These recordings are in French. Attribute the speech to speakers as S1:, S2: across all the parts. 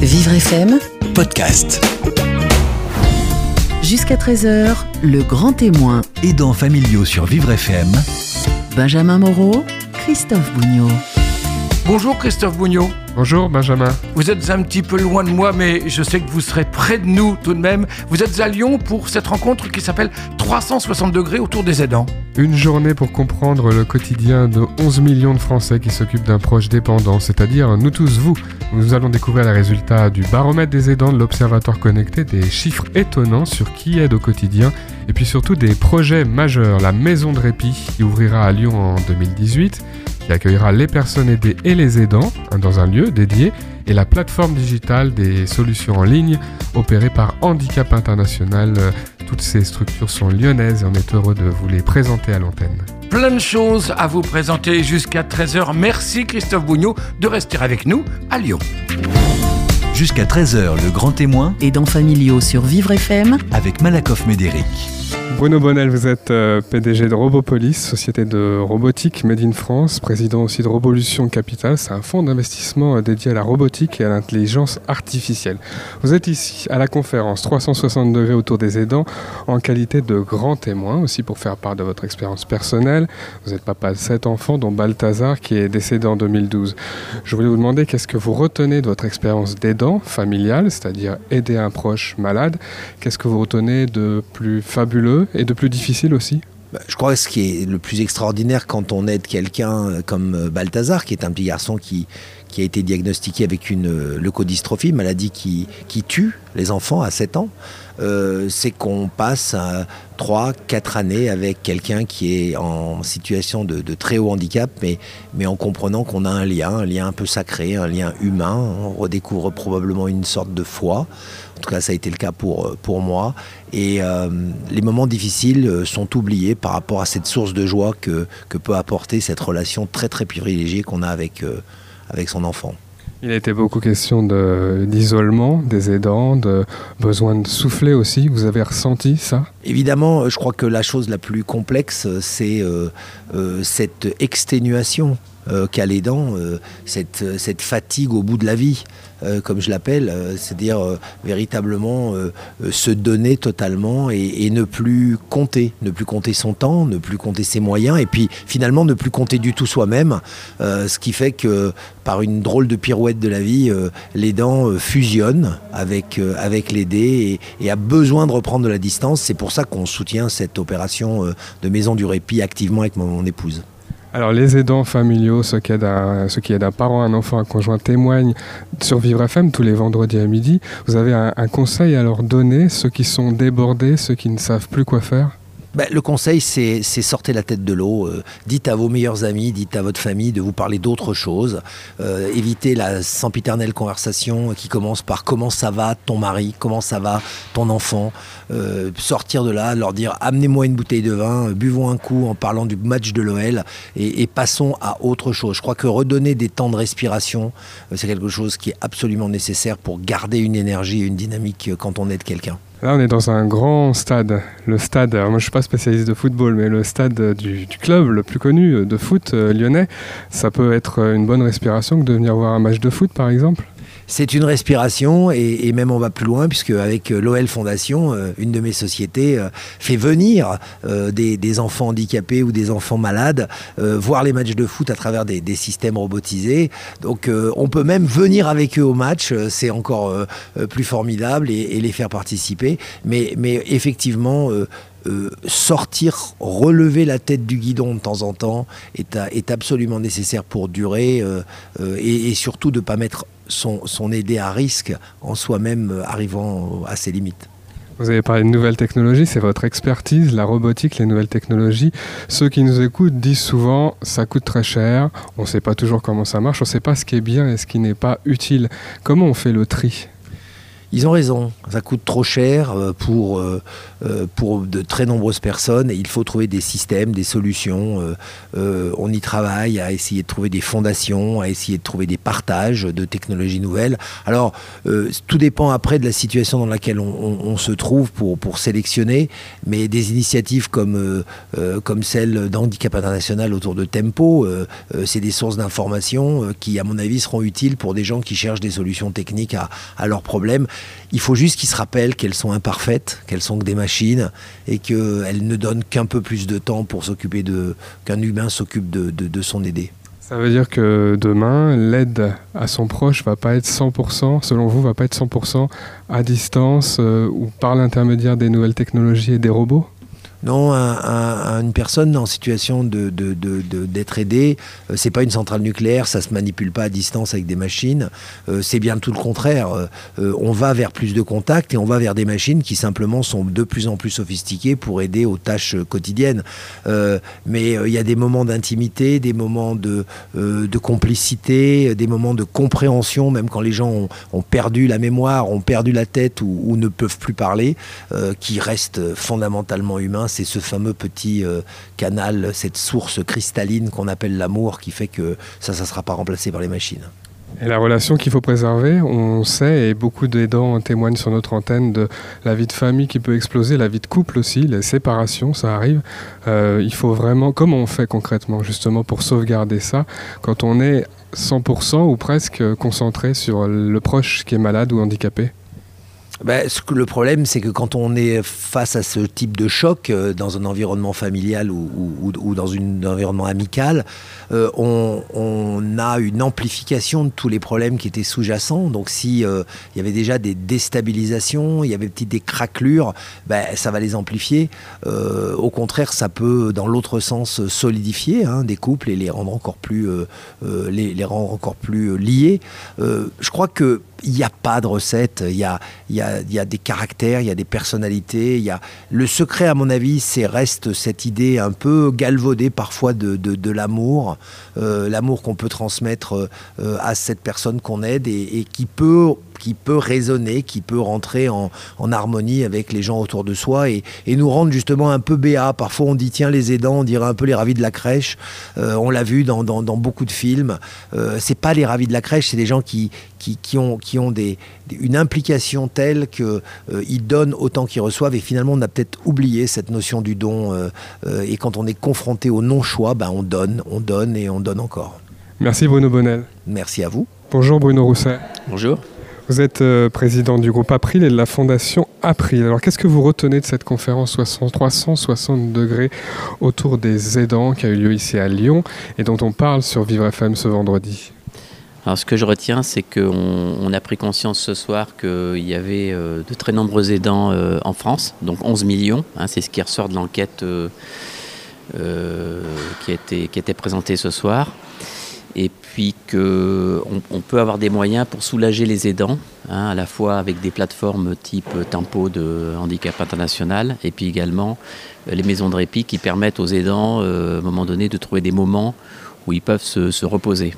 S1: Vivre FM,
S2: podcast.
S1: jusqu'à 13h, le grand témoin.
S2: Aidants familiaux sur Vivre FM.
S1: Benjamin Moreau, Christophe Bougnot.
S3: Bonjour Christophe Bougnot.
S4: Bonjour Benjamin.
S3: Vous êtes un petit peu loin de moi, mais je sais que vous serez près de nous tout de même. Vous êtes à Lyon pour cette rencontre qui s'appelle 360 degrés autour des aidants.
S4: Une journée pour comprendre le quotidien de 11 millions de Français qui s'occupent d'un proche dépendant, c'est-à-dire nous tous, vous. Nous allons découvrir les résultats du baromètre des aidants de l'Observatoire connecté, des chiffres étonnants sur qui aide au quotidien, et puis surtout des projets majeurs. La Maison de Répit qui ouvrira à Lyon en 2018, qui accueillera les personnes aidées et les aidants hein, dans un lieu dédié, et la plateforme digitale des solutions en ligne opérée par Handicap International. Euh, Toutes ces structures sont lyonnaises et on est heureux de vous les présenter à l'antenne.
S3: Plein de choses à vous présenter jusqu'à 13h. Merci Christophe Bougnot de rester avec nous à Lyon.
S2: Jusqu'à 13h, le grand témoin
S1: Aidants familiaux sur Vivre FM,
S2: avec Malakoff Médéric.
S4: Bruno Bonnel, vous êtes euh, PDG de Robopolis, société de robotique Made in France, président aussi de Robolution Capital. C'est un fonds d'investissement euh, dédié à la robotique et à l'intelligence artificielle. Vous êtes ici à la conférence 360 degrés autour des aidants en qualité de grand témoin, aussi pour faire part de votre expérience personnelle. Vous êtes papa de sept enfants, dont Balthazar qui est décédé en 2012. Je voulais vous demander qu'est-ce que vous retenez de votre expérience d'aidant familial, c'est-à-dire aider un proche malade? Qu'est-ce que vous retenez de plus fabuleux et de plus difficile aussi
S5: Bah, Je crois que ce qui est le plus extraordinaire quand on aide quelqu'un euh, comme euh, Balthazar, qui est un petit garçon qui, a été diagnostiqué avec une euh, leucodystrophie, maladie qui, tue les enfants à 7 ans, c'est qu'on passe 3-4 années avec quelqu'un qui est en situation de, très haut handicap, mais, en comprenant qu'on a un lien, un lien un peu sacré, un lien humain. On redécouvre probablement une sorte de foi. En tout cas, ça a été le cas pour moi. Et euh, les moments difficiles euh, sont oubliés par rapport à cette source de joie que, que peut apporter cette relation très très privilégiée qu'on a avec, euh, avec son enfant.
S4: Il a été beaucoup question de- d'isolement des aidants, de besoin de souffler aussi. Vous avez ressenti ça?
S5: Évidemment, je crois que la chose la plus complexe, c'est euh, cette exténuation euh, qu'a l'aidant, euh, cette, euh, cette fatigue au bout de la vie, euh, comme je l'appelle, euh, c'est-à-dire euh, véritablement euh, euh, se donner totalement et, ne plus compter, ne plus compter son temps, ne plus compter ses moyens, et puis finalement ne plus compter du tout soi-même, euh, ce qui fait que par une drôle de pirouette de la vie, euh, l'aidant euh, fusionne avec, euh, avec l'aidé et, et a besoin de reprendre de la distance. C'est pour ça qu'on soutient cette opération euh, de maison du répit activement avec mon épouse.
S4: Alors les aidants familiaux, ceux qui aident un, ceux qui aident un parent, un enfant, un conjoint témoignent sur Vivre FM tous les vendredis à midi. Vous avez un, un conseil à leur donner, ceux qui sont débordés, ceux qui ne savent plus quoi faire?
S5: Ben, le conseil, c'est sortez la tête de l'eau. euh, dites à vos meilleurs amis, dites à votre famille de vous parler d'autre chose. Euh, évitez la sempiternelle conversation qui commence par comment ça va ton mari, comment ça va ton enfant. Euh, sortir de là, leur dire amenez-moi une bouteille de vin, buvons un coup en parlant du match de l'OL et, et passons à autre chose. Je crois que redonner des temps de respiration, c'est quelque chose qui est absolument nécessaire pour garder une énergie et une dynamique quand on aide quelqu'un.
S4: Là, on est dans un grand stade. Le stade, alors moi je suis pas spécialiste de football, mais le stade du, club le plus connu de foot euh, lyonnais, ça peut être euh, une bonne respiration que de venir voir un match de foot par exemple.
S5: C'est une respiration et, même on va plus loin puisque avec euh, l'OL Fondation, euh, une de mes sociétés euh, fait venir des, enfants handicapés ou des enfants malades voir les matchs de foot à travers des, systèmes robotisés. Donc on peut même venir avec eux au match, c'est encore plus formidable et, les faire participer. Mais, effectivement. sortir, relever la tête du guidon de temps en temps est, absolument nécessaire pour durer et, et surtout de ne pas mettre son, son à risque en soi-même euh, arrivant à ses limites.
S4: Vous avez parlé de nouvelles technologies, c'est votre expertise, la robotique, les nouvelles technologies. Ceux qui nous écoutent disent souvent ça coûte très cher, on ne sait pas toujours comment ça marche, on ne sait pas ce qui est bien et ce qui n'est pas utile. Comment on fait le tri?
S5: Ils ont raison, ça coûte trop cher euh, pour, euh, euh, pour de très nombreuses personnes et il faut trouver des systèmes, des solutions. on y travaille à essayer de trouver des fondations, à essayer de trouver des partages de technologies nouvelles. Alors, tout dépend après de la situation dans laquelle on, se trouve pour, pour sélectionner, mais des initiatives comme, comme celle d'Handicap International autour de Tempo, c'est des sources d'informations qui, à mon avis, seront utiles pour des gens qui cherchent des solutions techniques à, à leurs problèmes. Il faut juste qu'ils se rappellent qu'elles sont imparfaites, qu'elles sont que des machines et qu'elles ne donnent qu'un peu plus de temps pour s'occuper de qu'un humain s'occupe de, son aidé.
S4: Ça veut dire que demain, l'aide à son proche va pas être 100%, selon vous, va pas être 100% à distance euh, ou par l'intermédiaire des nouvelles technologies et des robots?
S5: Non, une personne en situation d'être aidée, euh, c'est pas une centrale nucléaire, ça se manipule pas à distance avec des machines. Euh, c'est bien tout le contraire. Euh, on va vers plus de contacts et on va vers des machines qui simplement sont de plus en plus sophistiquées pour aider aux tâches quotidiennes. mais il y a des moments d'intimité, des moments de, complicité, des moments de compréhension, même quand les gens ont, perdu la mémoire, ont perdu la tête ou ne peuvent plus parler, qui restent fondamentalement humains c'est ce fameux petit euh, canal, cette source cristalline qu'on appelle l'amour qui fait que ça, ça ne sera pas remplacé par les machines.
S4: Et la relation qu'il faut préserver, on sait, et beaucoup d'aidants témoignent sur notre antenne de la vie de famille qui peut exploser, la vie de couple aussi, les séparations, ça arrive. Euh, il faut vraiment, comment on fait concrètement justement pour sauvegarder ça quand on est 100% ou presque concentré sur le proche qui est malade ou handicapé?
S5: Que, le problème, c'est que quand on est face à ce type de choc euh, dans un environnement familial ou, dans un environnement amical, euh, on, a une amplification de tous les problèmes qui étaient sous-jacents. Donc, si euh, y avait déjà des déstabilisations, il y avait petites des craquelures, ben, ça va les amplifier. au contraire, ça peut, dans l'autre sens, solidifier hein, des couples et les rendre encore plus, les, rendre encore plus liés. je crois que il n'y a pas de recette, il y a, y, a, y a, des caractères, il y a des personnalités. Y a... Le secret, à mon avis, c'est reste cette idée un peu galvaudée parfois de, l'amour, euh, l'amour qu'on peut transmettre euh, à cette personne qu'on aide et qui peut qui peut résonner, qui peut rentrer en, harmonie avec les gens autour de soi et, nous rendre justement un peu béat. Parfois on dit tiens les aidants, on dirait un peu les ravis de la crèche. Euh, on l'a vu dans, beaucoup de films. Euh, c'est pas les ravis de la crèche, c'est des gens qui, qui, ont, qui ont des, une implication telle qu'ils euh, donnent autant qu'ils reçoivent et finalement on a peut-être oublié cette notion du don et quand on est confronté au non-choix, ben, on donne, on donne et on donne encore.
S4: Merci Bruno Bonnel.
S5: Merci à vous.
S4: Bonjour Bruno Rousset.
S6: Bonjour.
S4: Vous êtes euh, président du groupe April et de la fondation April. Alors qu'est-ce que vous retenez de cette conférence 360 degrés autour des aidants qui a eu lieu ici à Lyon et dont on parle sur Vivre FM ce vendredi?
S6: Alors ce que je retiens, c'est qu'on a pris conscience ce soir qu'il y avait euh, de très nombreux aidants euh, en France, donc 11 millions, hein, c'est ce qui ressort de l'enquête qui a été présentée ce soir et puis qu'on on peut avoir des moyens pour soulager les aidants, hein, à la fois avec des plateformes type Tempo de Handicap International, et puis également euh, les maisons de répit qui permettent aux aidants, euh, à un moment donné, de trouver des moments où ils peuvent se reposer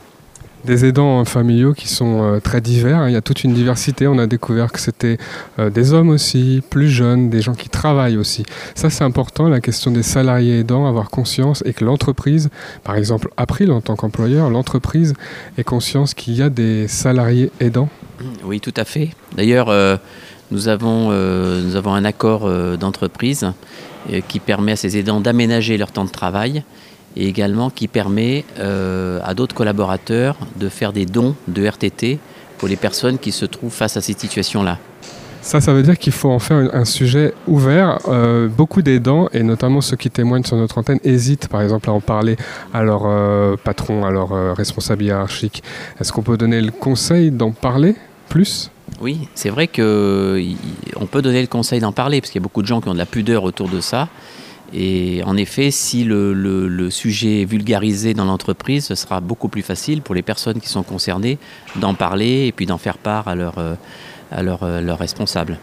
S4: des aidants familiaux qui sont euh, très divers. Il y a toute une diversité. On a découvert que c'était euh, des hommes aussi, plus jeunes, des gens qui travaillent aussi. Ça, c'est important, la question des salariés aidants, avoir conscience et que l'entreprise, par exemple April en tant qu'employeur, l'entreprise ait conscience qu'il y a des salariés aidants.
S6: Oui, tout à fait. D'ailleurs, euh, nous, avons, nous avons un accord d'entreprise qui permet à ces aidants d'aménager leur temps de travail et également qui permet euh, à d'autres collaborateurs de faire des dons de RTT pour les personnes qui se trouvent face à cette situation-là.
S4: Ça, ça veut dire qu'il faut en faire un sujet ouvert. Euh, beaucoup d'aidants, et notamment ceux qui témoignent sur notre antenne, hésitent par exemple à en parler à leur euh, patron, à leur responsable hiérarchique. Est-ce qu'on peut donner le conseil d'en parler plus?
S6: Oui, c'est vrai qu'on peut donner le conseil d'en parler, parce qu'il y a beaucoup de gens qui ont de la pudeur autour de ça. Et en effet, si le, sujet est vulgarisé dans l'entreprise, ce sera beaucoup plus facile pour les personnes qui sont concernées d'en parler et puis d'en faire part à leurs leur, euh, leur responsables.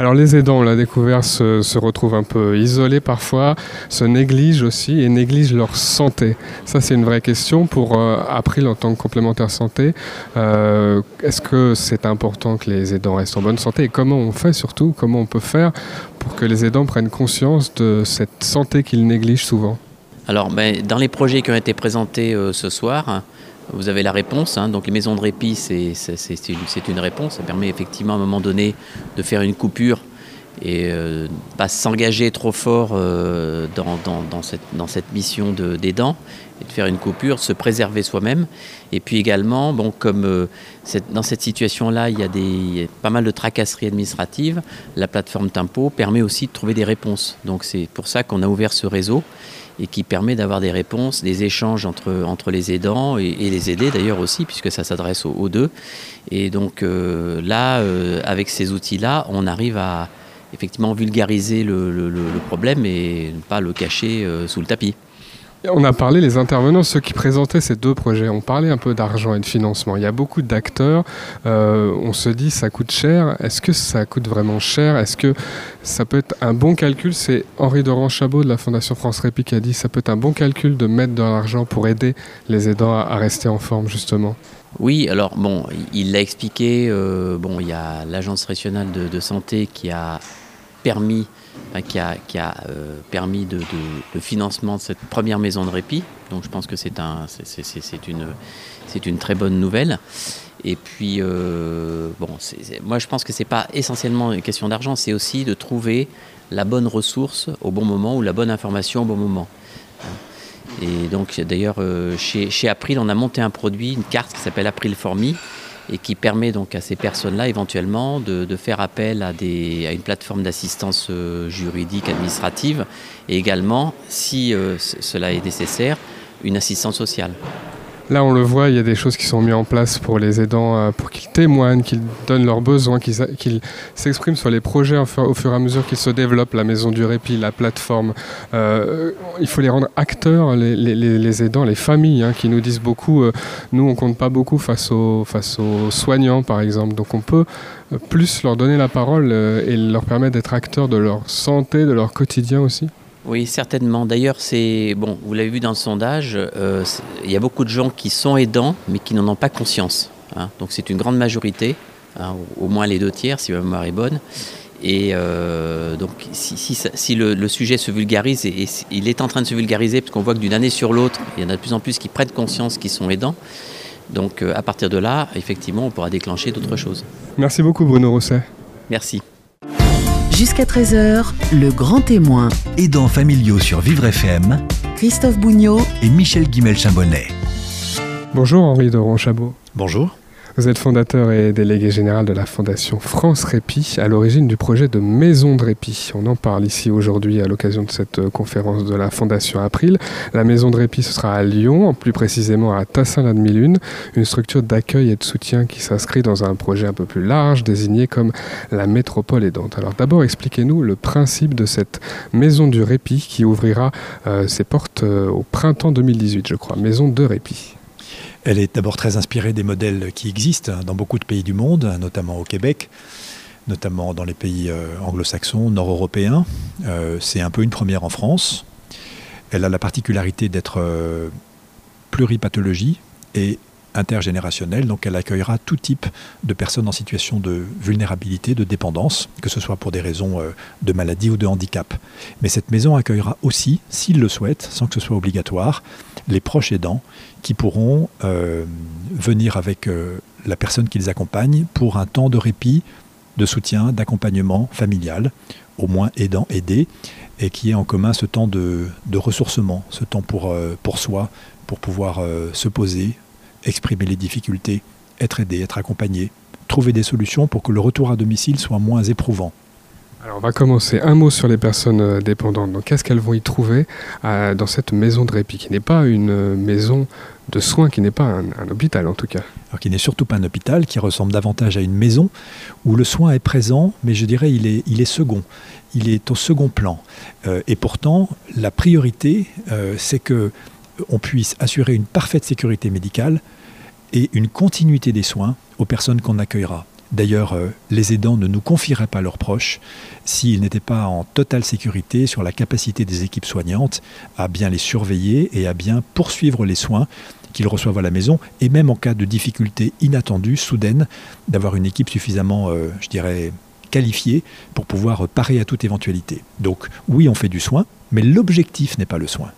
S4: Alors les aidants, on l'a découvert, se, retrouvent un peu isolés parfois, se négligent aussi et négligent leur santé. Ça c'est une vraie question pour euh, April en tant que complémentaire santé. Euh, Est-ce que c'est important que les aidants restent en bonne santé et comment on fait surtout, comment on peut faire pour que les aidants prennent conscience de cette santé qu'ils négligent souvent
S6: Alors dans les projets qui ont été présentés euh, ce soir, vous avez la réponse. Hein. Donc les maisons de répit, c'est une, réponse. Ça permet effectivement à un moment donné de faire une coupure et euh, pas s'engager trop fort euh, dans, cette, mission d'aidant et de faire une coupure, se préserver soi-même. Et puis également, bon, comme euh, dans cette situation-là, il y a des, pas mal de tracasseries administratives, la plateforme Tempo permet aussi de trouver des réponses. Donc c'est pour ça qu'on a ouvert ce réseau et qui permet d'avoir des réponses, des échanges entre, entre les aidants et, les aidés d'ailleurs aussi, puisque ça s'adresse aux, aux, deux. Et donc euh, là, euh, avec ces outils-là, on arrive à effectivement vulgariser le, problème et ne pas le cacher sous le tapis.
S4: On a parlé, les intervenants, ceux qui présentaient ces deux projets, on parlait un peu d'argent et de financement. Il y a beaucoup d'acteurs, euh, on se dit ça coûte cher. Est-ce que ça coûte vraiment cher? Est-ce que ça peut être un bon calcul? C'est Henri Doran Chabot de la Fondation France Répit qui a dit ça peut être un bon calcul de mettre de l'argent pour aider les aidants à, rester en forme, justement.
S6: Oui, alors bon, il l'a expliqué. Euh, bon, il y a l'Agence régionale de, santé qui a permis, qui a, qui a euh, permis de, le financement de cette première maison de répit. Donc, je pense que c'est un, c'est une, très bonne nouvelle. Et puis, euh, moi, je pense que c'est pas essentiellement une question d'argent, c'est aussi de trouver la bonne ressource au bon moment ou la bonne information au bon moment. Et donc d'ailleurs euh, chez, April, on a monté un produit, une carte qui s'appelle April for Me et qui permet donc à ces personnes-là éventuellement de, faire appel à une plateforme d'assistance euh, juridique administrative et également, si euh, cela est nécessaire, une assistance sociale.
S4: Là, on le voit, il y a des choses qui sont mises en place pour les aidants, euh, pour qu'ils témoignent, qu'ils donnent leurs besoins, qu'ils qu s'expriment sur les projets au fur, et à mesure qu'ils se développent, la maison du répit, la plateforme. Euh, il faut les rendre acteurs, les, aidants, les familles, hein, qui nous disent beaucoup. Euh, nous, on compte pas beaucoup face aux, face aux soignants, par exemple. Donc, on peut plus leur donner la parole et leur permettre d'être acteurs de leur santé, de leur quotidien aussi.
S6: Oui, certainement. D'ailleurs, c'est bon. Vous l'avez vu dans le sondage, euh, il y a beaucoup de gens qui sont aidants, mais qui n'en ont pas conscience. Hein. Donc, c'est une grande majorité, hein, au moins les deux tiers, si ma mémoire est bonne. Et euh, donc, si, si, si le, le, sujet se vulgarise, et, et, il est en train de se vulgariser, parce qu'on voit que d'une année sur l'autre, il y en a de plus en plus qui prennent conscience qu'ils sont aidants. Donc, euh, à partir de là, effectivement, on pourra déclencher d'autres choses.
S4: Merci beaucoup, Bruno Rosset.
S6: Merci.
S1: Jusqu'à 13h, le grand témoin.
S2: Aidants familiaux sur Vivre FM.
S1: Christophe Bougnot
S2: et Michel Guimel-Chambonnet.
S4: Bonjour Henri Doron Chabot.
S7: Bonjour.
S4: Vous êtes fondateur et délégué général de la Fondation France Répit, à l'origine du projet de Maison de Répit. On en parle ici aujourd'hui à l'occasion de cette conférence de la Fondation April. La Maison de Répit, ce sera à Lyon, plus précisément à Tassin-la-Demi-Lune, une structure d'accueil et de soutien qui s'inscrit dans un projet un peu plus large, désigné comme la métropole aidante. Alors d'abord, expliquez-nous le principe de cette Maison du Répit qui ouvrira euh, ses portes euh, au printemps 2018, je crois. Maison de Répit.
S7: Elle est d'abord très inspirée des modèles qui existent dans beaucoup de pays du monde, notamment au Québec, notamment dans les pays euh, anglo-saxons, nord-européens. Euh, C'est un peu une première en France. Elle a la particularité d'être euh, pluripathologie et intergénérationnelle, donc elle accueillera tout type de personnes en situation de vulnérabilité, de dépendance, que ce soit pour des raisons euh, de maladie ou de handicap. Mais cette maison accueillera aussi, s'ils le souhaitent, sans que ce soit obligatoire, les proches aidants qui pourront euh, venir avec euh, la personne qu'ils accompagnent pour un temps de répit, de soutien, d'accompagnement familial, au moins aidant, aidé, et qui est en commun ce temps de, ressourcement, ce temps pour, soi, pour pouvoir se poser, exprimer les difficultés, être aidé, être accompagné, trouver des solutions pour que le retour à domicile soit moins éprouvant.
S4: Alors on va commencer un mot sur les personnes euh, dépendantes. Donc qu'est-ce qu'elles vont y trouver euh, dans cette maison de répit qui n'est pas une euh, maison de soins, qui n'est pas un, un, hôpital en tout cas?
S7: Alors qui n'est surtout pas un hôpital, qui ressemble davantage à une maison où le soin est présent, mais je dirais il est, il est second. Il est au second plan. Euh, et pourtant, la priorité, euh, c'est que on puisse assurer une parfaite sécurité médicale et une continuité des soins aux personnes qu'on accueillera. D'ailleurs, euh, les aidants ne nous confieraient pas leurs proches s'ils n'étaient pas en totale sécurité sur la capacité des équipes soignantes à bien les surveiller et à bien poursuivre les soins qu'ils reçoivent à la maison, et même en cas de difficulté inattendue, soudaine, d'avoir une équipe suffisamment, euh, je dirais, qualifiée pour pouvoir parer à toute éventualité. Donc oui, on fait du soin, mais l'objectif n'est pas le soin.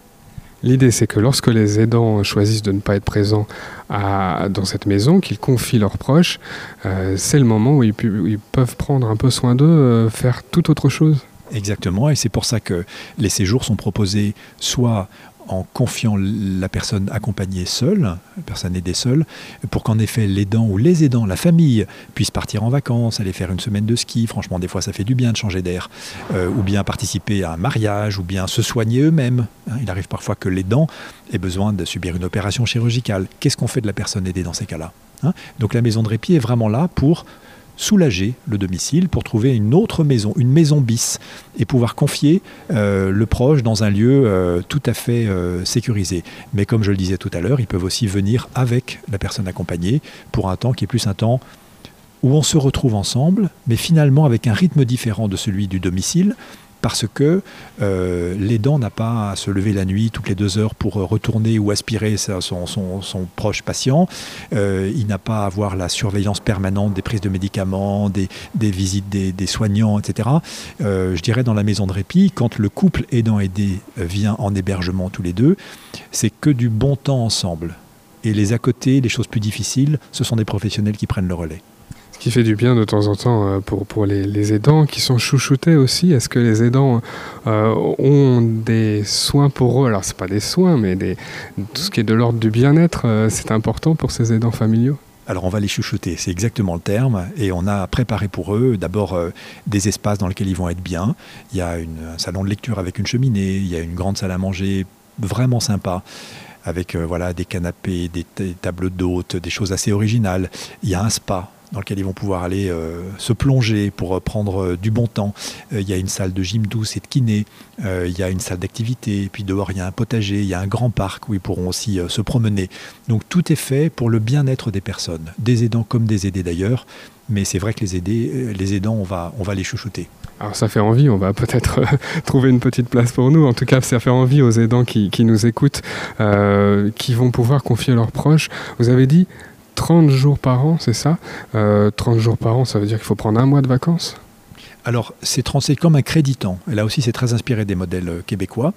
S4: L'idée, c'est que lorsque les aidants choisissent de ne pas être présents dans cette maison, qu'ils confient leurs proches, euh, c'est le moment où ils, pu- où ils peuvent prendre un peu soin d'eux, euh, faire tout autre chose.
S7: Exactement, et c'est pour ça que les séjours sont proposés soit en confiant la personne accompagnée seule, la personne aidée seule, pour qu'en effet l'aidant ou les aidants, la famille, puissent partir en vacances, aller faire une semaine de ski. Franchement, des fois, ça fait du bien de changer d'air. Euh, ou bien participer à un mariage, ou bien se soigner eux-mêmes. Hein, il arrive parfois que l'aidant ait besoin de subir une opération chirurgicale. Qu'est-ce qu'on fait de la personne aidée dans ces cas-là Hein? Donc la maison de répit est vraiment là pour soulager le domicile pour trouver une autre maison, une maison bis, et pouvoir confier euh, le proche dans un lieu euh, tout à fait euh, sécurisé. Mais comme je le disais tout à l'heure, ils peuvent aussi venir avec la personne accompagnée pour un temps qui est plus un temps où on se retrouve ensemble, mais finalement avec un rythme différent de celui du domicile, parce que euh, l'aidant n'a pas à se lever la nuit toutes les deux heures pour retourner ou aspirer son, proche patient. Euh, il n'a pas à avoir la surveillance permanente des prises de médicaments, des, visites des, soignants, etc. Euh, je dirais dans la maison de répit, quand le couple aidant-aidé vient en hébergement tous les deux, c'est que du bon temps ensemble. Et les à côté, les choses plus difficiles, ce sont des professionnels qui prennent le relais.
S4: Ce qui fait du bien de temps en temps euh, pour, pour les, aidants qui sont chouchoutés aussi. Est-ce que les aidants euh, ont des soins pour eux? Alors, c'est pas des soins, mais tout ce qui est de l'ordre du bien-être, euh, c'est important pour ces aidants familiaux?
S7: Alors on va les chouchouter, c'est exactement le terme, et on a préparé pour eux d'abord des espaces dans lesquels ils vont être bien. Il y a un salon de lecture avec une cheminée, il y a une grande salle à manger vraiment sympa, avec voilà, des canapés, des, des tables d'hôtes, des choses assez originales. Il y a un spa dans lequel ils vont pouvoir aller euh, se plonger pour euh, prendre euh, du bon temps. Il y a une salle de gym douce et de kiné, il y a une salle d'activité, puis dehors il y a un potager, il y a un grand parc où ils pourront aussi se promener. Donc tout est fait pour le bien-être des personnes, des aidants comme des aidés d'ailleurs. Mais c'est vrai que les, aidés, les aidants, on va, on va les chouchouter.
S4: Alors ça fait envie, on va peut-être trouver une petite place pour nous. En tout cas, ça fait envie aux aidants qui, qui nous écoutent, qui vont pouvoir confier leurs proches. Vous avez dit 30 jours par an, c'est ça? Euh, 30 jours par an, ça veut dire qu'il faut prendre un mois de vacances?
S7: Alors, c'est trans- c'est comme un créditant. Et là aussi, c'est très inspiré des modèles euh, québécois.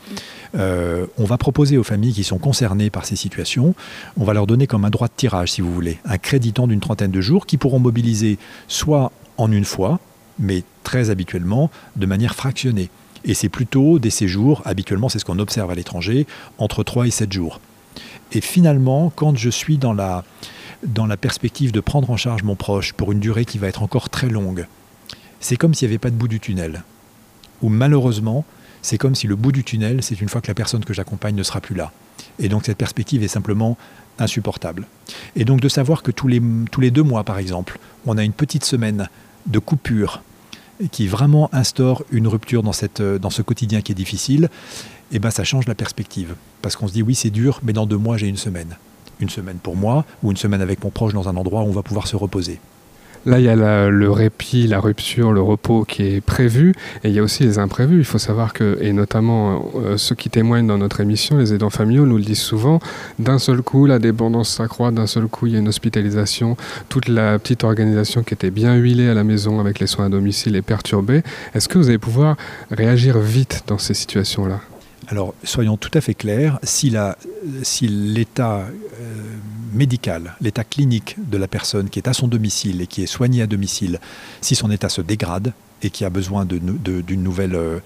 S7: Euh, on va proposer aux familles qui sont concernées par ces situations, on va leur donner comme un droit de tirage, si vous voulez, un créditant d'une trentaine de jours qui pourront mobiliser soit en une fois, mais très habituellement de manière fractionnée. Et c'est plutôt des séjours, habituellement c'est ce qu'on observe à l'étranger, entre 3 et 7 jours. Et finalement, quand je suis dans la, dans la perspective de prendre en charge mon proche pour une durée qui va être encore très longue, c'est comme s'il n'y avait pas de bout du tunnel. Ou malheureusement, c'est comme si le bout du tunnel, c'est une fois que la personne que j'accompagne ne sera plus là. Et donc cette perspective est simplement insupportable. Et donc de savoir que tous les, tous les deux mois, par exemple, on a une petite semaine de coupure qui vraiment instaure une rupture dans, cette, dans ce quotidien qui est difficile, et ben ça change la perspective. Parce qu'on se dit oui c'est dur, mais dans deux mois j'ai une semaine. Une semaine pour moi, ou une semaine avec mon proche dans un endroit où on va pouvoir se reposer.
S4: Là, il y a le répit, la rupture, le repos qui est prévu, et il y a aussi les imprévus. Il faut savoir que, et notamment euh, ceux qui témoignent dans notre émission, les aidants familiaux nous le disent souvent, d'un seul coup, la dépendance s'accroît, d'un seul coup, il y a une hospitalisation, toute la petite organisation qui était bien huilée à la maison avec les soins à domicile est perturbée. Est-ce que vous allez pouvoir réagir vite dans ces situations-là?
S7: Alors, soyons tout à fait clairs, si l'état euh, médical, l'état clinique de la personne qui est à son domicile et qui est soignée à domicile, si son état se dégrade et qui a besoin d'une nouvelle, euh,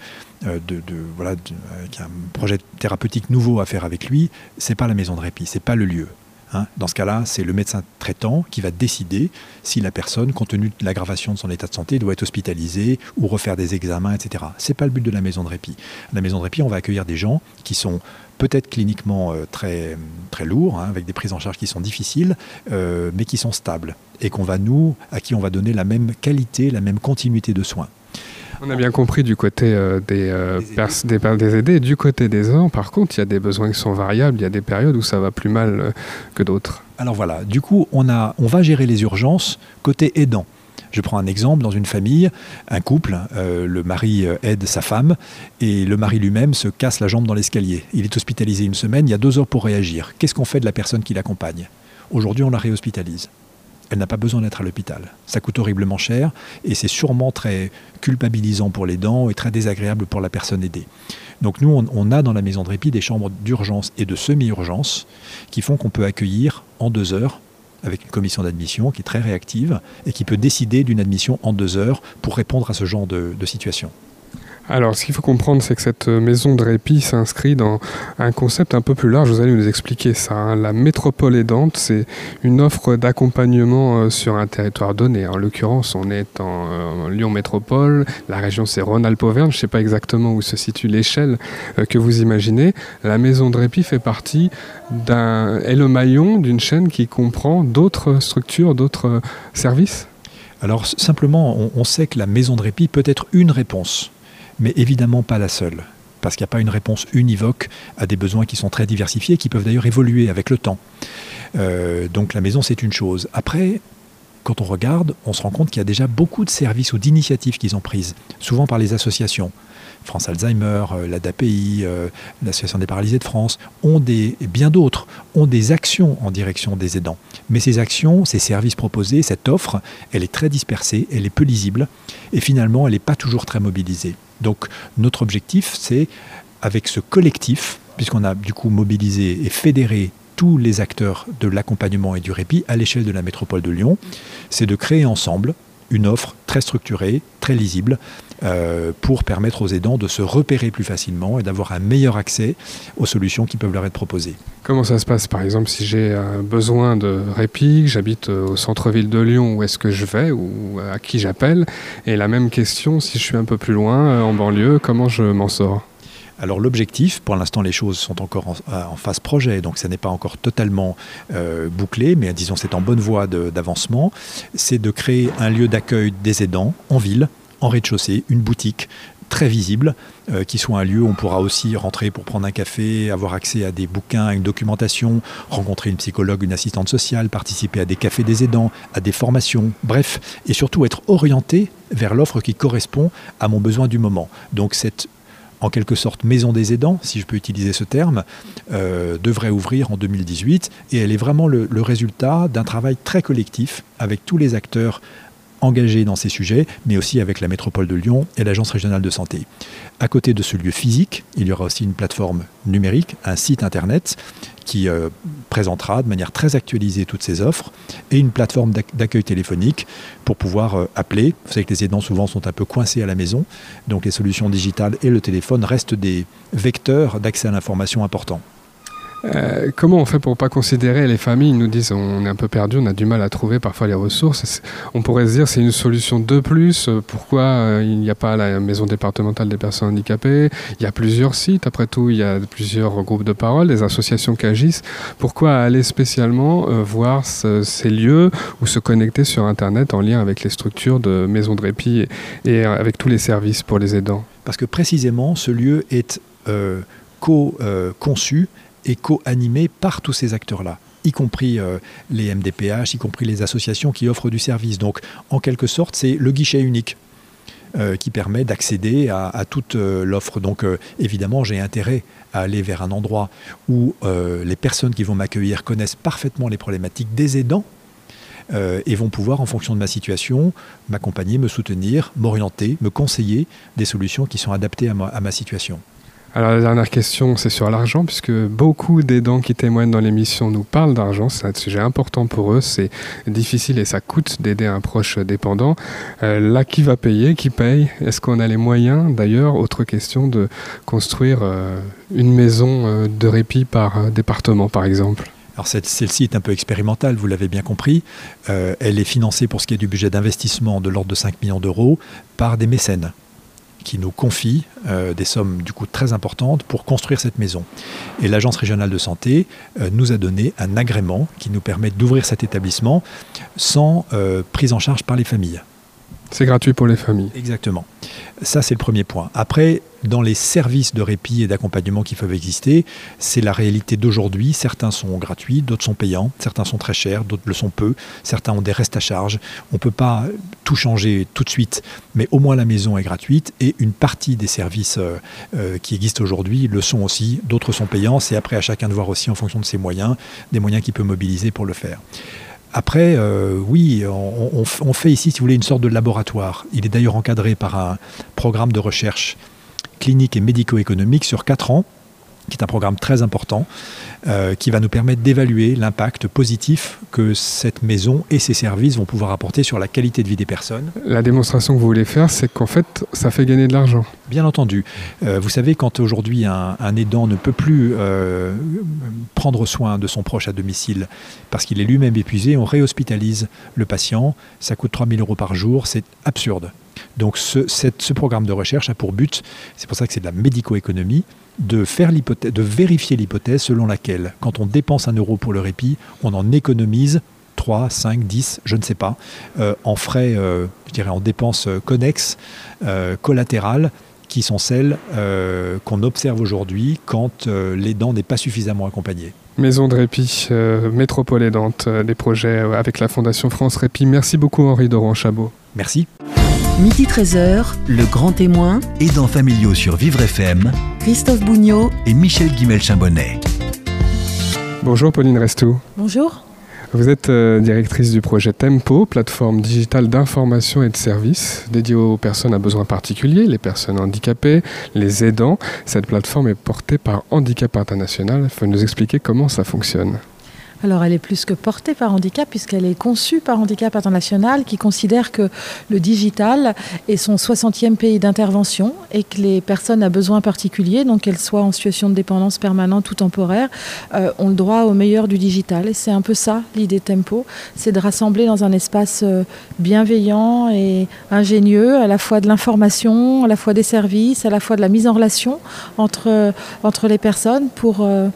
S7: euh, de, voilà, de- euh, qui un projet thérapeutique nouveau à faire avec lui, c'est pas la maison de répit, c'est pas le lieu. Hein. Dans ce cas-là, c'est le médecin traitant qui va décider si la personne, compte tenu de l'aggravation de son état de santé, doit être hospitalisée ou refaire des examens, etc. C'est pas le but de la maison de répit. La maison de répit, on va accueillir des gens qui sont peut-être cliniquement euh, très, très lourds, hein, avec des prises en charge qui sont difficiles, euh, mais qui sont stables et qu'on va nous, à qui on va donner la même qualité, la même continuité de soins.
S4: On a bien compris du côté euh, des, euh,
S7: Des aidés.
S4: pers- des, per- des aidés. Du côté des aidants, par contre, il y a des besoins qui sont variables. Il y a des périodes où ça va plus mal euh, que d'autres.
S7: Alors voilà, du coup, on, a, on va gérer les urgences côté aidant. Je prends un exemple, dans une famille, un couple, le mari aide sa femme et le mari lui-même se casse la jambe dans l'escalier. Il est hospitalisé une semaine, il y a deux heures pour réagir. Qu'est-ce qu'on fait de la personne qui l'accompagne? Aujourd'hui, on la réhospitalise. Elle n'a pas besoin d'être à l'hôpital. Ça coûte horriblement cher et c'est sûrement très culpabilisant pour les dents et très désagréable pour la personne aidée. Donc nous, on, a dans la maison de répit des chambres d'urgence et de semi-urgence qui font qu'on peut accueillir en deux heures avec une commission d'admission qui est très réactive et qui peut décider d'une admission en deux heures pour répondre à ce genre de situation.
S4: Alors, ce qu'il faut comprendre, c'est que cette maison de répit s'inscrit dans un concept un peu plus large. Vous allez nous expliquer ça. hein. La métropole aidante, c'est une offre d'accompagnement euh, sur un territoire donné. En l'occurrence, on est en, euh, Lyon Métropole. La région, c'est Rhône-Alpes-Auvergne. Je ne sais pas exactement où se situe l'échelle euh, que vous imaginez. La maison de répit fait partie d'un est le maillon d'une chaîne qui comprend d'autres structures, d'autres euh, services?
S7: Alors simplement, on sait que la maison de répit peut être une réponse, mais évidemment pas la seule, parce qu'il n'y a pas une réponse univoque à des besoins qui sont très diversifiés, qui peuvent d'ailleurs évoluer avec le temps. Euh, donc la maison, c'est une chose. Après, quand on regarde, on se rend compte qu'il y a déjà beaucoup de services ou d'initiatives qu'ils ont prises, souvent par les associations. France Alzheimer, euh, l'ADAPI, euh, l'Association des paralysés de France, ont des, et bien d'autres, ont des actions en direction des aidants. Mais ces actions, ces services proposés, cette offre, elle est très dispersée, elle est peu lisible, et finalement, elle n'est pas toujours très mobilisée. Donc, notre objectif, c'est, avec ce collectif, puisqu'on a du coup mobilisé et fédéré tous les acteurs de l'accompagnement et du répit à l'échelle de la métropole de Lyon, c'est de créer ensemble une offre très structurée, très lisible, euh, pour permettre aux aidants de se repérer plus facilement et d'avoir un meilleur accès aux solutions qui peuvent leur être proposées.
S4: Comment ça se passe par exemple si j'ai besoin de répit, j'habite euh, au centre-ville de Lyon, où est-ce que je vais ou à qui j'appelle? Et la même question si je suis un peu plus loin, euh, en banlieue, comment je m'en sors?
S7: Alors l'objectif, pour l'instant les choses sont encore en, en phase projet, donc ça n'est pas encore totalement euh, bouclé, mais disons c'est en bonne voie d'avancement, c'est de créer un lieu d'accueil des aidants en ville, en rez-de-chaussée, une boutique très visible, euh, qui soit un lieu où on pourra aussi rentrer pour prendre un café, avoir accès à des bouquins, à une documentation, rencontrer une psychologue, une assistante sociale, participer à des cafés des aidants, à des formations, bref, et surtout être orienté vers l'offre qui correspond à mon besoin du moment. Donc cette en quelque sorte maison des aidants, si je peux utiliser ce terme, euh, devrait ouvrir en 2018 et elle est vraiment le, le résultat d'un travail très collectif avec tous les acteurs engagés dans ces sujets, mais aussi avec la métropole de Lyon et l'Agence régionale de santé. À côté de ce lieu physique, il y aura aussi une plateforme numérique, un site internet qui euh, présentera de manière très actualisée toutes ces offres et une plateforme d'ac- d'accueil téléphonique pour pouvoir euh, appeler. Vous savez que les aidants souvent sont un peu coincés à la maison, donc les solutions digitales et le téléphone restent des vecteurs d'accès à l'information importants.
S4: Euh, comment on fait pour pas considérer les familles? Ils nous disent on est un peu perdu, on a du mal à trouver parfois les ressources. On pourrait se dire c'est une solution de plus. euh, Pourquoi euh, il n'y a pas la maison départementale des personnes handicapées? Il y a plusieurs sites. Après tout, il y a plusieurs groupes de parole, des associations qui agissent. Pourquoi aller spécialement voir ce- ces lieux ou se connecter sur Internet en lien avec les structures de maisons de répit et, avec tous les services pour les aidants?
S7: Parce que précisément, ce lieu est co-conçu et co-animé par tous ces acteurs-là y compris euh, les MDPH, y compris les associations qui offrent du service. Donc, en quelque sorte, c'est le guichet unique euh, qui permet d'accéder à, toute euh, l'offre. Donc, évidemment, j'ai intérêt à aller vers un endroit où les personnes qui vont m'accueillir connaissent parfaitement les problématiques des aidants et vont pouvoir, en fonction de ma situation, m'accompagner, me soutenir, m'orienter, me conseiller des solutions qui sont adaptées à ma situation.
S4: Alors la dernière question, c'est sur l'argent, puisque beaucoup d'aidants qui témoignent dans l'émission nous parlent d'argent. C'est un sujet important pour eux. C'est difficile et ça coûte d'aider un proche dépendant. Euh, là, qui va payer Qui paye? Est-ce qu'on a les moyens D'ailleurs, autre question de construire euh, une maison euh, de répit par département, par exemple.
S7: Alors celle-ci est un peu expérimentale, vous l'avez bien compris. Elle est financée pour ce qui est du budget d'investissement de l'ordre de 5 millions d'euros par des mécènes qui nous confient euh, des sommes du coup très importantes pour construire cette maison. Et l'Agence régionale de santé euh, nous a donné un agrément qui nous permet d'ouvrir cet établissement sans euh, prise en charge par les familles.
S4: C'est gratuit pour les familles.
S7: Exactement. Ça, c'est le premier point. Après, dans les services de répit et d'accompagnement qui peuvent exister, c'est la réalité d'aujourd'hui. Certains sont gratuits, d'autres sont payants, certains sont très chers, d'autres le sont peu, certains ont des restes à charge. On ne peut pas tout changer tout de suite, mais au moins la maison est gratuite et une partie des services euh, euh, qui existent aujourd'hui le sont aussi. D'autres sont payants. C'est après à chacun de voir aussi en fonction de ses moyens, des moyens qu'il peut mobiliser pour le faire. Après, euh, oui, on, fait ici, si vous voulez, une sorte de laboratoire. Il est d'ailleurs encadré par un programme de recherche clinique et médico-économique sur 4 ans qui est un programme très important, euh, qui va nous permettre d'évaluer l'impact positif que cette maison et ses services vont pouvoir apporter sur la qualité de vie des personnes.
S4: La démonstration que vous voulez faire, c'est qu'en fait, ça fait gagner de l'argent.
S7: Bien entendu. Euh, vous savez, quand aujourd'hui un, aidant ne peut plus euh, prendre soin de son proche à domicile parce qu'il est lui-même épuisé, on réhospitalise le patient, ça coûte 3000 euros par jour, c'est absurde. Donc ce, ce programme de recherche a pour but, c'est pour ça que c'est de la médico-économie, de, faire de vérifier l'hypothèse selon laquelle, quand on dépense un euro pour le répit, on en économise 3, 5, 10, je ne sais pas, euh, en frais, euh, je dirais en dépenses euh, connexes, collatérales, qui sont celles qu'on observe aujourd'hui quand l'aidant n'est pas suffisamment accompagné.
S4: Maison de répit, métropole aidante, des projets avec la Fondation France Répit. Merci beaucoup Henri Doran Chabot.
S7: Merci.
S1: Midi 13h, le grand témoin.
S2: Aidants familiaux sur Vivre FM.
S1: Christophe Bougnot
S2: et Michel Guimel-Chambonnet.
S4: Bonjour Pauline Restou.
S8: Bonjour.
S4: Vous êtes euh, directrice du projet Tempo, plateforme digitale d'information et de services dédiée aux personnes à besoins particuliers, les personnes handicapées, les aidants. Cette plateforme est portée par Handicap International. Il faut nous expliquer comment ça fonctionne?
S8: Alors elle est plus que portée par handicap puisqu'elle est conçue par Handicap International qui considère que le digital est son 60e pays d'intervention et que les personnes à besoins particuliers, donc qu'elles soient en situation de dépendance permanente ou temporaire, euh, ont le droit au meilleur du digital. Et c'est un peu ça l'idée Tempo, c'est de rassembler dans un espace euh, bienveillant et ingénieux à la fois de l'information, à la fois des services, à la fois de la mise en relation entre, entre les personnes pour euh,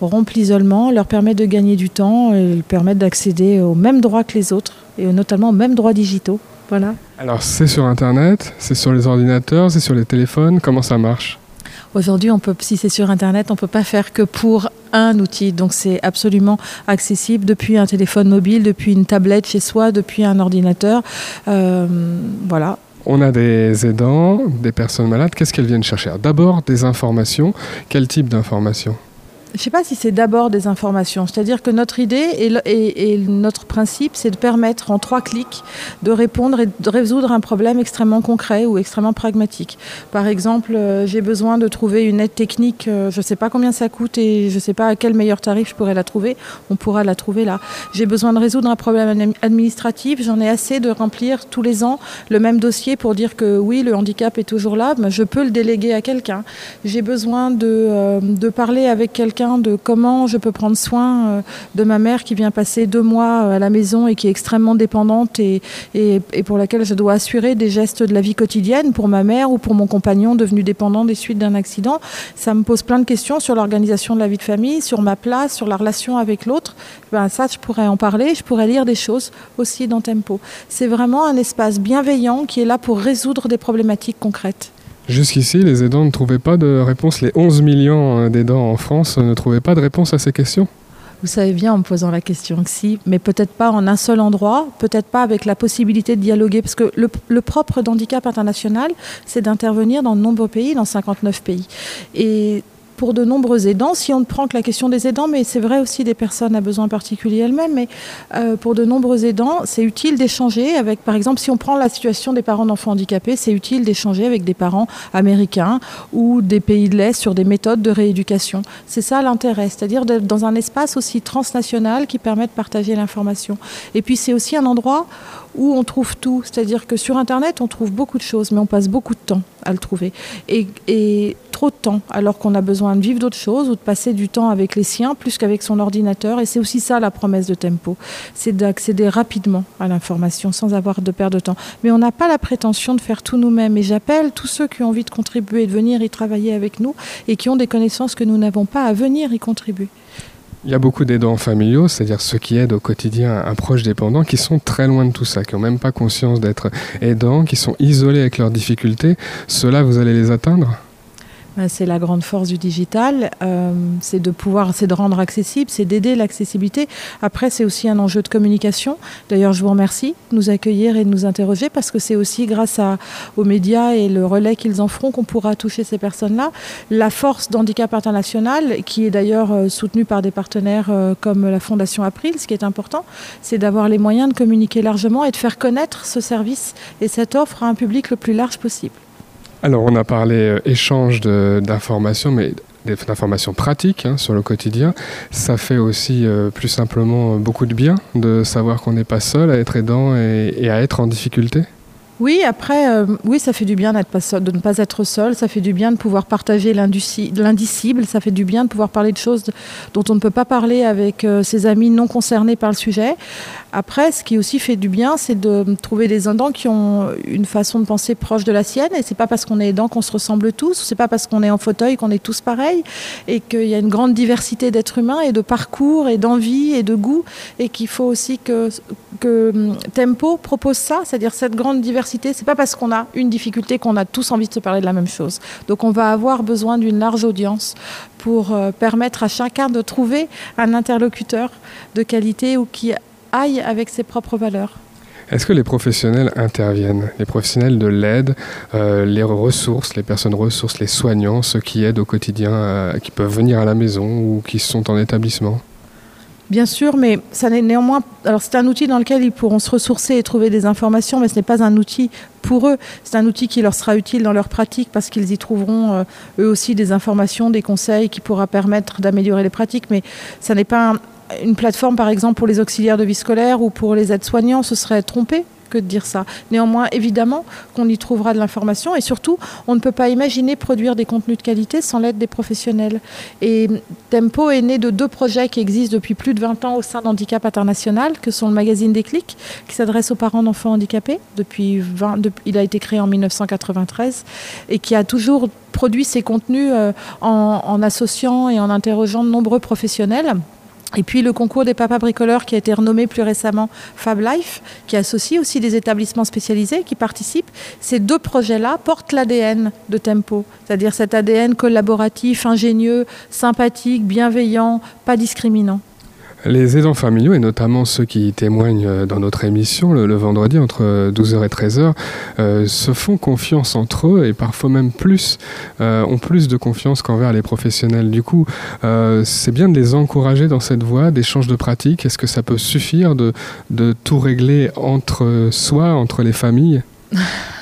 S8: rompre l'isolement, leur permettre de gagner du temps et permettre d'accéder aux mêmes droits que les autres et notamment aux mêmes droits digitaux. Voilà.
S4: Alors c'est sur Internet, c'est sur les ordinateurs, c'est sur les téléphones, comment ça marche?
S8: Aujourd'hui, on peut, si c'est sur Internet, on ne peut pas faire que pour un outil. Donc c'est absolument accessible depuis un téléphone mobile, depuis une tablette chez soi, depuis un ordinateur. Euh, voilà.
S4: On a des aidants, des personnes malades. Qu'est-ce qu'elles viennent chercher? D'abord des informations. Quel type d'informations?
S8: Je ne sais pas si c'est d'abord des informations. C'est-à-dire que notre idée et, notre principe, c'est de permettre en trois clics de répondre et de résoudre un problème extrêmement concret ou extrêmement pragmatique. Par exemple, euh, j'ai besoin de trouver une aide technique, euh, je ne sais pas combien ça coûte et je ne sais pas à quel meilleur tarif je pourrais la trouver. On pourra la trouver là. J'ai besoin de résoudre un problème administratif. J'en ai assez de remplir tous les ans le même dossier pour dire que oui, le handicap est toujours là, mais je peux le déléguer à quelqu'un. J'ai besoin de, euh, de parler avec quelqu'un de comment je peux prendre soin euh, de ma mère qui vient passer deux mois euh, à la maison et qui est extrêmement dépendante et, et, pour laquelle je dois assurer des gestes de la vie quotidienne pour ma mère ou pour mon compagnon devenu dépendant des suites d'un accident. Ça me pose plein de questions sur l'organisation de la vie de famille, sur ma place, sur la relation avec l'autre. Ben, ça, je pourrais en parler, je pourrais lire des choses aussi dans Tempo. C'est vraiment un espace bienveillant qui est là pour résoudre des problématiques concrètes.
S4: Jusqu'ici, les aidants ne trouvaient pas de réponse. Les 11 millions d'aidants en France ne trouvaient pas de réponse à ces questions.
S8: Vous savez bien en me posant la question que si, mais peut-être pas en un seul endroit, peut-être pas avec la possibilité de dialoguer, parce que le, le propre d'handicap international, c'est d'intervenir dans de nombreux pays, dans 59 pays. Et pour de nombreux aidants, si on ne prend que la question des aidants, mais c'est vrai aussi des personnes à besoins particuliers elles-mêmes, mais euh, pour de nombreux aidants, c'est utile d'échanger avec, par exemple, si on prend la situation des parents d'enfants handicapés, c'est utile d'échanger avec des parents américains ou des pays de l'Est sur des méthodes de rééducation. C'est ça l'intérêt, c'est-à-dire dans un espace aussi transnational qui permet de partager l'information. Et puis c'est aussi un endroit où on trouve tout. C'est-à-dire que sur Internet, on trouve beaucoup de choses, mais on passe beaucoup de temps à le trouver. Et, trop de temps, alors qu'on a besoin de vivre d'autres choses ou de passer du temps avec les siens plus qu'avec son ordinateur. Et c'est aussi ça la promesse de Tempo, c'est d'accéder rapidement à l'information sans avoir de perdre de temps. Mais on n'a pas la prétention de faire tout nous-mêmes. Et j'appelle tous ceux qui ont envie de contribuer, de venir y travailler avec nous et qui ont des connaissances que nous n'avons pas à venir y contribuer.
S4: Il y a beaucoup d'aidants familiaux, c'est-à-dire ceux qui aident au quotidien un proche dépendant, qui sont très loin de tout ça, qui n'ont même pas conscience d'être aidants, qui sont isolés avec leurs difficultés. Ceux-là, vous allez les atteindre?
S8: C'est la grande force du digital, euh, c'est de pouvoir, c'est de rendre accessible, c'est d'aider l'accessibilité. Après, c'est aussi un enjeu de communication. D'ailleurs, je vous remercie de nous accueillir et de nous interroger parce que c'est aussi grâce aux médias et le relais qu'ils en feront qu'on pourra toucher ces personnes-là. La force d'handicap international, qui est d'ailleurs euh, soutenue par des partenaires euh, comme la Fondation April, ce qui est important, c'est d'avoir les moyens de communiquer largement et de faire connaître ce service et cette offre à un public le plus large possible.
S4: Alors on a parlé euh, échange d'informations, mais d'informations pratiques hein, sur le quotidien. Ça fait aussi euh, plus simplement euh, beaucoup de bien de savoir qu'on n'est pas seul à être aidant et à être en difficulté.
S8: Oui, après, euh, oui, ça fait du bien de ne pas être seul, ça fait du bien de pouvoir partager l'indicible, ça fait du bien de pouvoir parler de choses dont on ne peut pas parler avec euh, ses amis non concernés par le sujet. Après, ce qui aussi fait du bien, c'est de trouver des aidants qui ont une façon de penser proche de la sienne, et c'est pas parce qu'on est aidant qu'on se ressemble tous, c'est pas parce qu'on est en fauteuil qu'on est tous pareils, et qu'il y a une grande diversité d'êtres humains et de parcours et d'envie et de goût, et qu'il faut aussi que, que hum, Tempo propose ça, c'est-à-dire cette grande diversité c'est pas parce qu'on a une difficulté qu'on a tous envie de se parler de la même chose. Donc on va avoir besoin d'une large audience pour euh, permettre à chacun de trouver un interlocuteur de qualité ou qui aille avec ses propres valeurs.
S4: Est-ce que les professionnels interviennent? Les professionnels de l'aide, euh, les ressources, les personnes ressources, les soignants, ceux qui aident au quotidien, euh, qui peuvent venir à la maison ou qui sont en établissement?
S8: Bien sûr, mais ça n'est néanmoins. Alors, c'est un outil dans lequel ils pourront se ressourcer et trouver des informations, mais ce n'est pas un outil pour eux. C'est un outil qui leur sera utile dans leur pratique parce qu'ils y trouveront euh, eux aussi des informations, des conseils qui pourra permettre d'améliorer les pratiques. Mais ça n'est pas une plateforme, par exemple, pour les auxiliaires de vie scolaire ou pour les aides-soignants. Ce serait trompé de dire ça. Néanmoins, évidemment qu'on y trouvera de l'information et surtout, on ne peut pas imaginer produire des contenus de qualité sans l'aide des professionnels. Et Tempo est né de deux projets qui existent depuis plus de 20 ans au sein d'Handicap International, que sont le magazine Déclic, qui s'adresse aux parents d'enfants handicapés. Depuis 20, il a été créé en 1993 et qui a toujours produit ses contenus euh, en associant et en interrogeant de nombreux professionnels. Et puis le concours des papas bricoleurs qui a été renommé plus récemment Fab Life, qui associe aussi des établissements spécialisés qui participent. Ces deux projets-là portent l'ADN de Tempo, c'est-à-dire cet ADN collaboratif, ingénieux, sympathique, bienveillant, pas discriminant.
S4: Les aidants familiaux, et notamment ceux qui témoignent euh, dans notre émission le, vendredi entre 12h et 13h, euh, se font confiance entre eux et parfois même plus, euh, ont plus de confiance qu'envers les professionnels. Du coup, c'est bien de les encourager dans cette voie d'échange de pratiques. Est-ce que ça peut suffire de tout régler entre soi, entre les familles?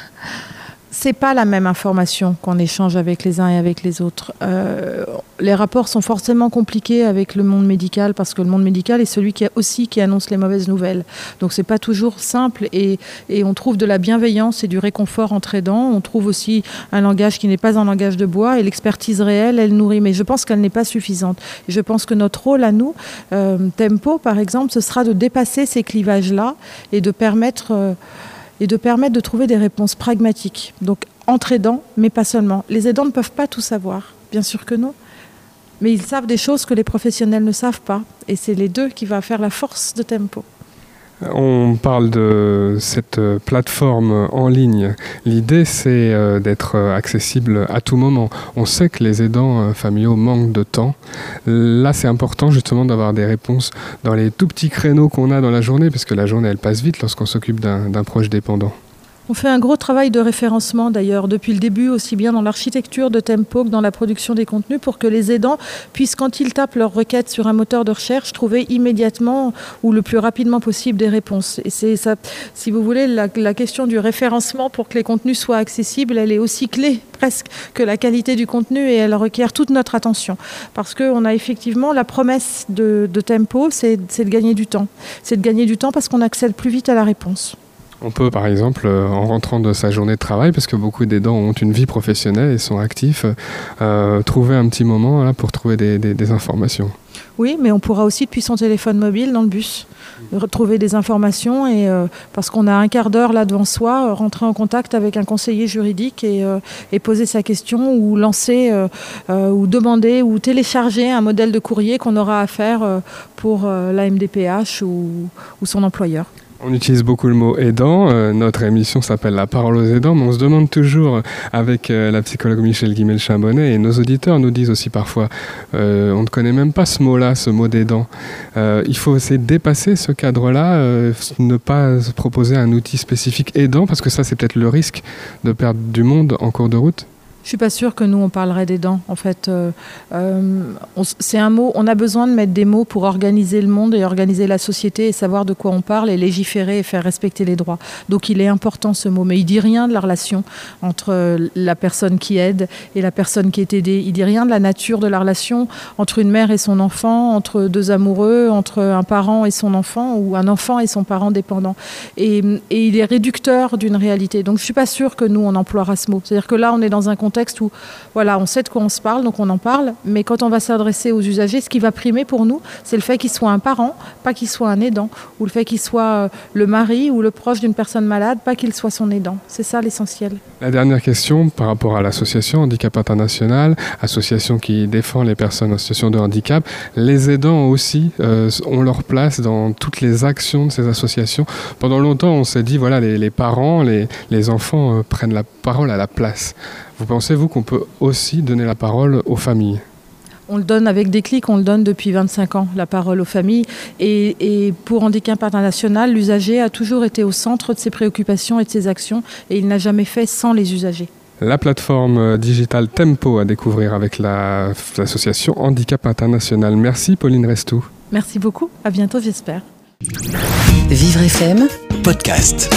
S8: c'est pas la même information qu'on échange avec les uns et avec les autres. Euh, les rapports sont forcément compliqués avec le monde médical parce que le monde médical est celui qui a aussi qui annonce les mauvaises nouvelles. Donc c'est pas toujours simple et, et, on trouve de la bienveillance et du réconfort entre aidants. On trouve aussi un langage qui n'est pas un langage de bois et l'expertise réelle, elle nourrit. Mais je pense qu'elle n'est pas suffisante. Je pense que notre rôle à nous, euh, Tempo par exemple, ce sera de dépasser ces clivages-là et de permettre euh, et de permettre de trouver des réponses pragmatiques. Donc entre aidants, mais pas seulement. Les aidants ne peuvent pas tout savoir, bien sûr que non. Mais ils savent des choses que les professionnels ne savent pas. Et c'est les deux qui vont faire la force de Tempo.
S4: On parle de cette plateforme en ligne. L'idée, c'est euh, d'être accessible à tout moment. On sait que les aidants euh, familiaux manquent de temps. Là, c'est important justement d'avoir des réponses dans les tout petits créneaux qu'on a dans la journée, parce que la journée, elle passe vite lorsqu'on s'occupe d'un proche dépendant.
S8: On fait un gros travail de référencement d'ailleurs depuis le début, aussi bien dans l'architecture de Tempo que dans la production des contenus, pour que les aidants puissent, quand ils tapent leur requête sur un moteur de recherche, trouver immédiatement ou le plus rapidement possible des réponses. Et c'est ça, si vous voulez, la, question du référencement pour que les contenus soient accessibles, elle est aussi clé presque que la qualité du contenu et elle requiert toute notre attention. Parce qu'on a effectivement la promesse de, de Tempo, c'est de gagner du temps. C'est de gagner du temps parce qu'on accède plus vite à la réponse.
S4: On peut par exemple, euh, en rentrant de sa journée de travail, parce que beaucoup d'aidants ont une vie professionnelle et sont actifs, euh, trouver un petit moment pour trouver des, informations.
S8: Oui, mais on pourra aussi depuis son téléphone mobile dans le bus retrouver des informations et euh, parce qu'on a un quart d'heure là devant soi, rentrer en contact avec un conseiller juridique et, poser sa question ou lancer ou demander ou télécharger un modèle de courrier qu'on aura à faire pour la MDPH ou son employeur.
S4: On utilise beaucoup le mot aidant. Euh, notre émission s'appelle La parole aux aidants, mais on se demande toujours, avec euh, la psychologue Michel Guimel-Chambonnet, et nos auditeurs nous disent aussi parfois, euh, on ne connaît même pas ce mot-là, ce mot d'aidant. Il faut essayer de dépasser ce cadre-là, ne pas se proposer un outil spécifique aidant, parce que ça, c'est peut-être le risque de perdre du monde en cours de route.
S8: Je suis pas sûre que nous on parlerait des dents. En fait, euh, euh, c'est un mot. On a besoin de mettre des mots pour organiser le monde et organiser la société et savoir de quoi on parle et légiférer et faire respecter les droits. Donc il est important ce mot, mais il dit rien de la relation entre euh, la personne qui aide et la personne qui est aidée. Il dit rien de la nature de la relation entre une mère et son enfant, entre deux amoureux, entre un parent et son enfant ou un enfant et son parent dépendant. Et, et il est réducteur d'une réalité. Donc je suis pas sûre que nous on emploiera ce mot. C'est-à-dire que là on est dans un contexte où voilà on sait de quoi on se parle, donc on en parle. Mais quand on va s'adresser aux usagers, ce qui va primer pour nous, c'est le fait qu'il soit un parent, pas qu'il soit un aidant, ou le fait qu'il soit euh, le mari ou le proche d'une personne malade, pas qu'il soit son aidant. C'est ça l'essentiel.
S4: La dernière question par rapport à l'association Handicap International, association qui défend les personnes en situation de handicap. Les aidants aussi euh, ont leur place dans toutes les actions de ces associations. Pendant longtemps, on s'est dit, voilà, les, les parents, les, les enfants euh, prennent la parole à la place. Vous pensez, vous, qu'on peut aussi donner la parole aux familles?
S8: On le donne avec des clics, on le donne depuis 25 ans, la parole aux familles. Et, et pour Handicap International, l'usager a toujours été au centre de ses préoccupations et de ses actions, et il n'a jamais fait sans les usagers.
S4: La plateforme digitale Tempo à découvrir avec la- l'association Handicap International. Merci Pauline Restou.
S8: Merci beaucoup, à bientôt j'espère.
S1: Vivre FM
S2: Podcast.